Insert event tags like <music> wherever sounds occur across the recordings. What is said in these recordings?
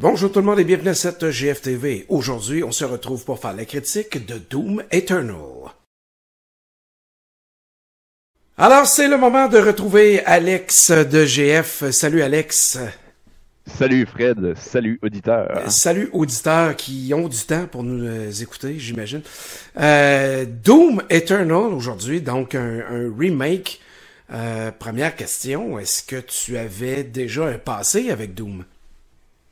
Bonjour tout le monde et bienvenue à cette GFTV. Aujourd'hui, on se retrouve pour faire la critique de Doom Eternal. Alors, c'est le moment de retrouver Alex de GF. Salut Alex. Salut Fred, salut auditeurs. Salut auditeurs qui ont du temps pour nous euh, écouter, j'imagine. Euh, Doom Eternal aujourd'hui, donc un, un remake. Euh, première question, est-ce que tu avais déjà un passé avec Doom?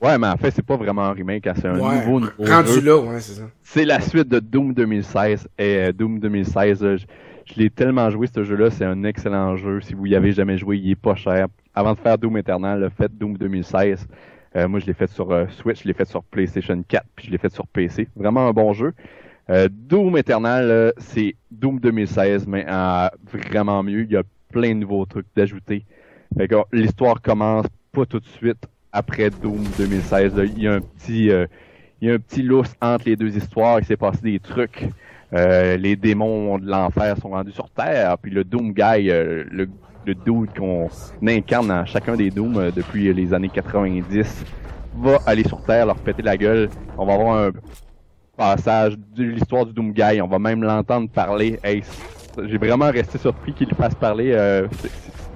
Ouais, mais en fait, c'est pas vraiment un remake, c'est un Ouais, nouveau, nouveau rendu jeu. là, ouais, c'est ça. C'est la suite de Doom 2016. Et euh, Doom 2016, euh, je, je l'ai tellement joué ce jeu-là, c'est un excellent jeu. Si vous y avez jamais joué, il est pas cher. Avant de faire Doom Eternal, faites Doom 2016. Euh, moi, je l'ai fait sur euh, Switch, je l'ai fait sur PlayStation 4, puis je l'ai fait sur PC. Vraiment un bon jeu. Euh, Doom Eternal, c'est Doom 2016, mais en vraiment mieux. Il y a plein de nouveaux trucs d'ajouter. Fait que, l'histoire commence pas tout de suite après Doom 2016. là. Il y a un petit, euh, il y a un petit entre les deux histoires. Il s'est passé des trucs. Euh, les démons de l'enfer sont rendus sur Terre. Puis le Doom Guy, euh, le, le qu'on incarne dans chacun des Dooms euh, depuis les années 90, va aller sur Terre, leur péter la gueule. On va avoir un passage de l'histoire du Doom Guy. On va même l'entendre parler. J'ai vraiment resté surpris qu'il fasse parler.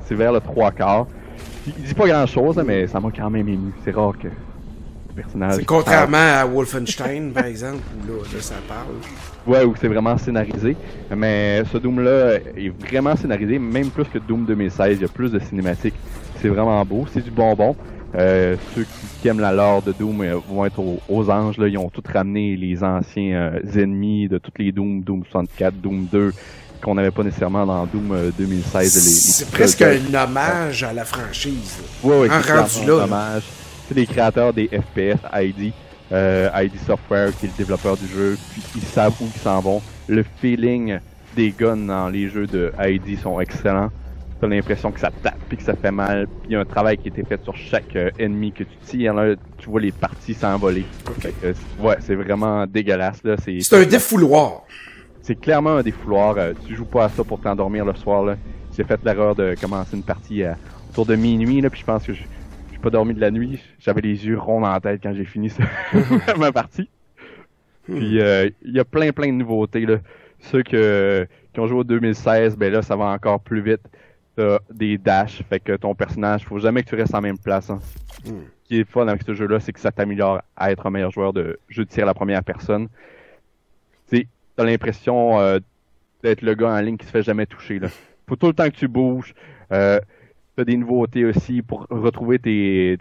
c'est vers le trois quarts. Il dit pas grand chose, mais ça m'a quand même ému. C'est rare que le personnage. C'est contrairement à Wolfenstein, par exemple, où là, là, ça parle. Ouais, où c'est vraiment scénarisé. Mais ce Doom-là est vraiment scénarisé, même plus que Doom 2016. Il y a plus de cinématiques. C'est vraiment beau. C'est du bonbon. Euh, ceux qui, qui aiment la lore de Doom euh, vont être aux, aux anges. Là. Ils ont tout ramené les anciens euh, ennemis de toutes les Doom, Doom 64, Doom 2, qu'on n'avait pas nécessairement dans Doom euh, 2016. les- les C'est presque un hommage à la franchise. là. Ouais, ouais, Un c'est rendu là, hommage. C'est les créateurs des FPS, ID, euh, ID Software qui est le développeur du jeu, puis ils savent où ils s'en vont. Le feeling des guns dans les jeux de ID sont excellents. T'as l'impression que ça tape puis que ça fait mal. Il y a un travail qui a été fait sur chaque euh, ennemi que tu tires. Là, tu vois les parties s'envoler. Euh, ouais, c'est vraiment dégueulasse. Là. C'est, C'est un défouloir. C'est clairement un défouloir. Euh, tu joues pas à ça pour t'endormir le soir. Là. J'ai fait l'erreur de commencer une partie à, autour de minuit, là, puis je pense que je j'ai pas dormi de la nuit. J'avais les yeux ronds dans la tête quand j'ai fini ça- <laughs> <laughs> ma partie. Puis euh, il y a plein plein de nouveautés. Là. Ceux que, qui ont joué au 2016, ben là, ça va encore plus vite. T'as des dashs, fait que ton personnage, faut jamais que tu restes en même place. Hein. Hmm. Ce qui est fun avec ce jeu-là, c'est que ça t'améliore à être un meilleur joueur de jeu de tir à la première personne. Tu sais, t'as l'impression euh, d'être le gars en ligne qui se fait jamais toucher. Là. Faut tout le temps que tu bouges. Euh, t'as des nouveautés aussi pour retrouver tes,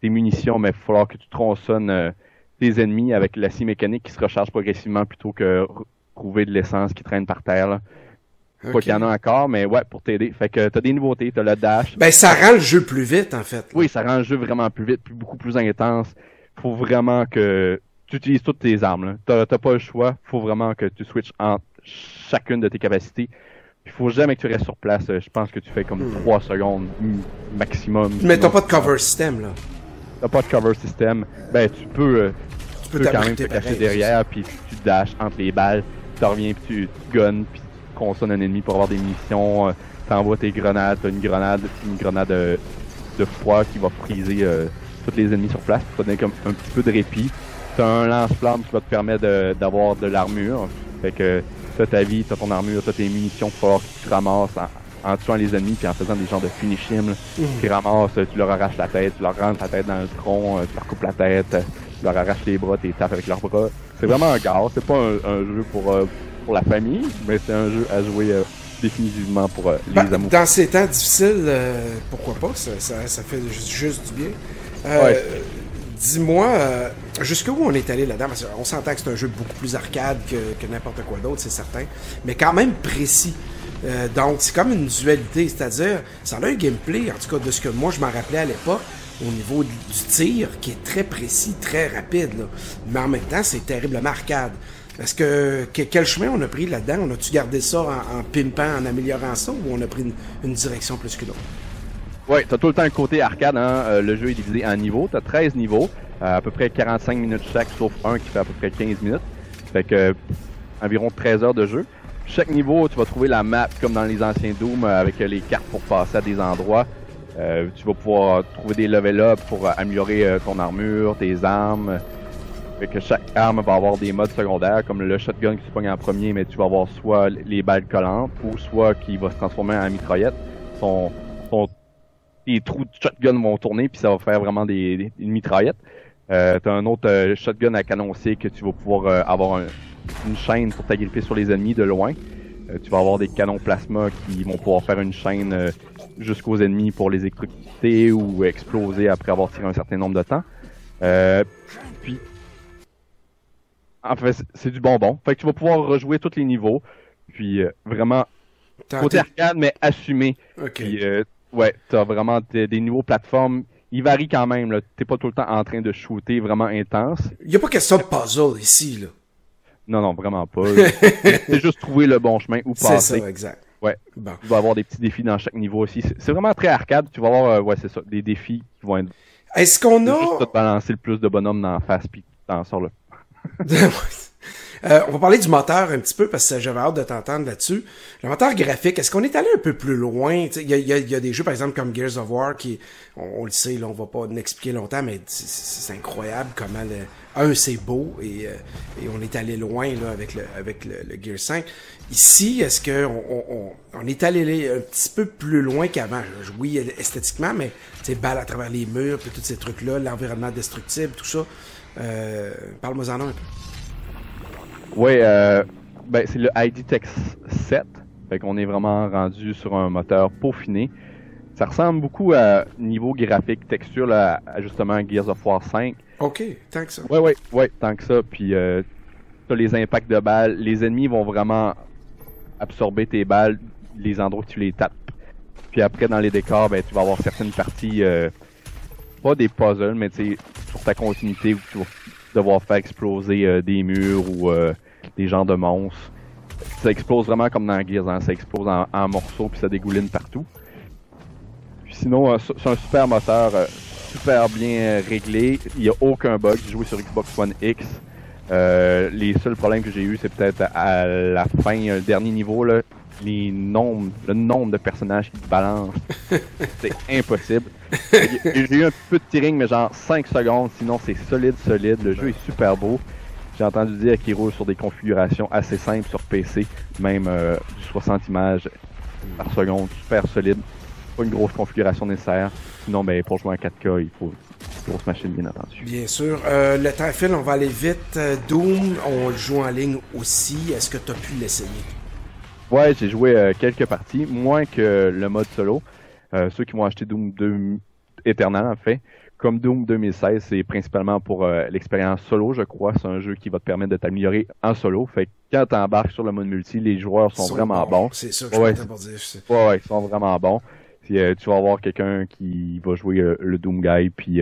tes munitions, mais il va falloir que tu tronçonnes euh, tes ennemis avec l'acier mécanique qui se recharge progressivement plutôt que trouver de l'essence qui traîne par terre. Là. Pas qu'il y en a encore, mais ouais, pour t'aider. Fait que t'as des nouveautés, t'as le dash. Ben, ça rend le jeu plus vite, en fait. là. Oui, ça rend le jeu vraiment plus vite, plus, beaucoup plus intense. Faut vraiment que tu utilises toutes tes armes. là. T'as t'as pas le choix. Faut vraiment que tu switches entre chacune de tes capacités. Il faut jamais que tu restes sur place. Je pense que tu fais comme 3 secondes mm, maximum. Mais t'as pas de cover system, là. T'as pas de cover system. Ben tu peux, euh, Tu tu peux peux quand même te cacher pareil. derrière, puis tu dashes entre les balles, tu reviens, puis tu, tu gunnes, puis tu consonnes un ennemi pour avoir des munitions, euh, t'envoies tes grenades, t'as une grenade, une grenade euh, de froid qui va friser euh, tous les ennemis sur place, pour te donner comme un petit peu de répit. T'as un lance-flamme qui va te permettre d'avoir de, l'armure, fait que t'as ta vie, t'as ton armure, t'as tes munitions, il faut que tu ramasses en, en tuant les ennemis, puis en faisant des genres de finish him. Mhm. Tu ramasses, tu leur arraches la tête, tu leur rentres la tête dans le tronc, euh, tu leur coupes la tête, euh, tu leur arraches les bras, tu les tapes avec leurs bras. C'est vraiment un gars, c'est pas un, un jeu pour, euh, pour la famille, mais c'est un jeu à jouer euh, définitivement pour euh, les Ben, amours. dans ces temps difficiles, euh, pourquoi pas, ça, ça, ça fait juste, du bien. Ouais. Dis-moi, euh, jusqu'où on est allé là-dedans? Parce qu'on s'entend que c'est un jeu beaucoup plus arcade que, que n'importe quoi d'autre, c'est certain, mais quand même précis. Euh, donc, c'est comme une dualité, c'est-à-dire, ça a un gameplay, en tout cas de ce que moi je m'en rappelais à l'époque, au niveau du tir, qui est très précis, très rapide, là. mais en même temps, c'est terriblement arcade. Est-ce que, que- quel chemin on a pris là-dedans? On a-tu gardé ça en, pimpant, en améliorant ça, ou on a pris une, une direction plus qu'une autre? Ouais, t'as tout le temps un côté arcade, hein. euh, le jeu est divisé en niveaux, t'as 13 niveaux, euh, à peu près 45 minutes chaque, sauf un qui fait à peu près 15 minutes. Fait que environ 13 heures de jeu. Chaque niveau, tu vas trouver la map comme dans les anciens Doom euh, avec les cartes pour passer à des endroits. Euh, tu vas pouvoir trouver des level up pour améliorer ton armure, tes armes. Fait que chaque arme va avoir des modes secondaires, comme le shotgun qui se pogne en premier, mais tu vas avoir soit les balles collantes, ou soit qui va se transformer en mitraillette. Son, son, les trous de shotgun vont tourner, puis ça va faire vraiment des, des une mitraillette. Euh, T'as un autre euh, shotgun à canon C que tu vas pouvoir euh, avoir un- une chaîne pour t'agripper sur les ennemis de loin. Euh, tu vas avoir des canons plasma qui vont pouvoir faire une chaîne jusqu'aux ennemis pour les électrocuter ou exploser après avoir tiré un certain nombre de temps. Euh, puis, en fait, c'est- du bonbon. Fait que tu vas pouvoir rejouer tous les niveaux. Puis euh, vraiment, côté arcade, mais assumé. Ok. Puis, euh, ouais, t'as vraiment des, des niveaux plateformes. Ils varient quand même, là. T'es pas tout le temps en train de shooter vraiment intense. Il y a pas question de puzzle ici, là. Non, non, vraiment pas. <laughs> c'est juste trouver le bon chemin ou C'est passer. ça, exact. Ouais. Bon. Tu vas avoir des petits défis dans chaque niveau aussi. C'est c'est vraiment très arcade. Tu vas avoir, euh, ouais, c'est ça, des défis qui vont être Est-ce qu'on c'est juste a... de te balancer le plus de bonhommes dans la face puis t'en sors là. <laughs> <laughs> Euh, on va parler du moteur un petit peu parce que j'avais hâte de t'entendre là-dessus. Le moteur graphique, est-ce qu'on est allé un peu plus loin? Il y a, des jeux, par exemple, comme Gears of War, qui, on, le sait, là, on va pas l'expliquer longtemps, mais c'est- incroyable comment le, un, c'est beau et, euh, et on est allé loin là, avec le, avec le, le Gears 5. Ici, est-ce que on, on, est allé un petit peu plus loin qu'avant? Oui, esthétiquement, mais tu sais, balles à travers les murs, puis tous ces trucs-là, l'environnement destructible, tout ça. Euh, Parle-moi en un peu. Ouais, euh, ben, c'est le ID Tech 7. Fait qu'on est vraiment rendu sur un moteur peaufiné. Ça ressemble beaucoup à niveau graphique, texture, là, à justement Gears of War 5. OK, tant que ça. Ouais, ouais, ouais, tant que ça. Puis euh, t'as les impacts de balles. Les ennemis vont vraiment absorber tes balles, les endroits où tu les tapes. Puis après, dans les décors, ben, tu vas avoir certaines parties, euh, pas des puzzles, mais tu sais, sur ta continuité où tu vas devoir faire exploser euh, des murs ou euh, des genres de monstres. Ça explose vraiment comme dans Gears, hein, ça explose en, morceaux puis ça dégouline partout. Sinon, euh, c'est un super moteur, super bien réglé. Il n'y a aucun bug. J'ai joué sur Xbox One X. Les seuls problèmes que j'ai eu, c'est peut-être à la fin, le dernier niveau, là, les le nombre de personnages qui te balancent. <laughs> c'est impossible. J'ai eu un peu de tearing, mais genre 5 secondes. Sinon, c'est solide, solide. Le jeu est super beau. J'ai entendu dire qu'il roule sur des configurations assez simples sur PC, même euh, du 60 images par seconde, super solide. Pas une grosse configuration nécessaire. Sinon, ben, pour jouer en 4K, il faut une grosse machine, bien entendu. Bien sûr. Euh, le temps file, on va aller vite. Euh, Doom, on le joue en ligne aussi. Est-ce que tu as pu l'essayer? Ouais, j'ai joué euh, quelques parties, moins que le mode solo. Euh, ceux qui vont acheter Doom 2 Eternal, en fait. Comme Doom 2016, c'est principalement pour euh, l'expérience solo, je crois. C'est un jeu qui va te permettre de t'améliorer en solo. Fait que quand t'embarques sur le mode multi, les joueurs sont, vraiment bons. C'est ça que Ouais, je pour dire. Ouais, ouais, ils sont vraiment bons. Puis, euh, tu vas avoir quelqu'un qui va jouer euh, le Doom Guy, puis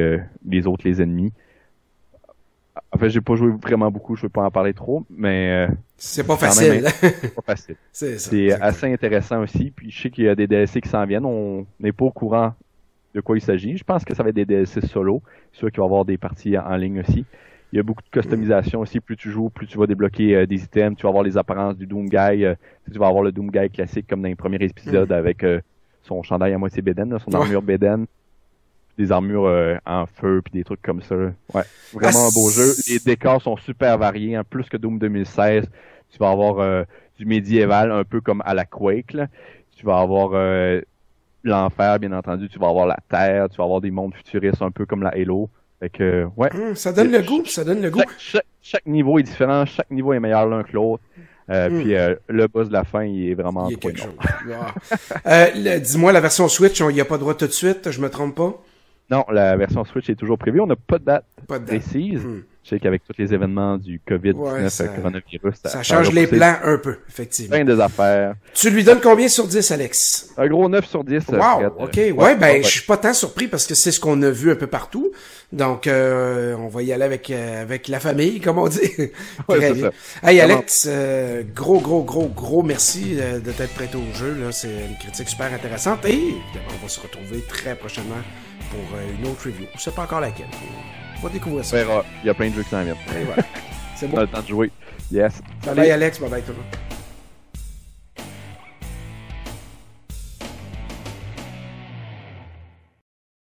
les autres, les ennemis. En fait, j'ai pas joué vraiment beaucoup, je veux pas en parler trop, mais <laughs> C'est pas facile. <laughs> c'est pas facile. c'est assez intéressant aussi. Puis je sais qu'il y a des DLC qui s'en viennent. On n'est pas au courant de quoi il s'agit. Je pense que ça va être des DLC solo. C'est sûr qu'il va y avoir des parties en ligne aussi. Il y a beaucoup de customisation aussi. Plus tu joues, plus tu vas débloquer euh, des items. Tu vas avoir les apparences du Doom Guy. euh, tu vas avoir le Doom Guy classique comme dans les premiers épisodes avec euh, son chandail à moitié bédaine, là, son Ouais. armure bédaine. Des armures euh, en feu puis des trucs comme ça. là. Ouais, vraiment Ah, un beau jeu. c'est- Les décors sont super variés. En plus que Doom 2016, tu vas avoir euh, du médiéval, un peu comme à la Quake. Là. Tu vas avoir euh, l'enfer, bien entendu. Tu vas avoir la terre. Tu vas avoir des mondes futuristes, un peu comme la Halo. Fait que, ouais. Hum, ça donne le goût, ça donne le goût. Chaque, chaque- chaque niveau est différent. Chaque niveau est meilleur l'un que l'autre. Euh, Mm. Puis euh, le boss de la fin, il est vraiment Il quelque chose. Ah. <laughs> Euh, Dis-moi, la version Switch, il n'y a pas de droit tout de suite, je me trompe pas? Non, la version Switch est toujours prévue. On n'a pas de date Pas de date. précise. Hmm. Je sais qu'avec tous les événements du COVID-19, Ouais, ça- euh, coronavirus, Ça a change les plans un peu, effectivement. Plein des affaires. Tu lui donnes combien sur 10, Alex? Un gros 9 sur 10. euh, Wow, Fred. ok. Ouais, ben, je suis pas tant surpris parce que c'est ce qu'on a vu un peu partout. Donc, euh, on va y aller avec euh, avec la famille, comme on dit. <laughs> Ouais, ça. Hey, Alex, euh, gros, gros, gros, gros merci de t'être prêté au jeu. C'est une critique super intéressante et on va se retrouver très prochainement pour une autre review. On sait pas encore laquelle. On va découvrir On ça. Il y a plein de jeux qui s'en viennent. Voilà. C'est On bon. a le temps de jouer. Yes. Bye bye, Alex. Bye bye, tout le monde.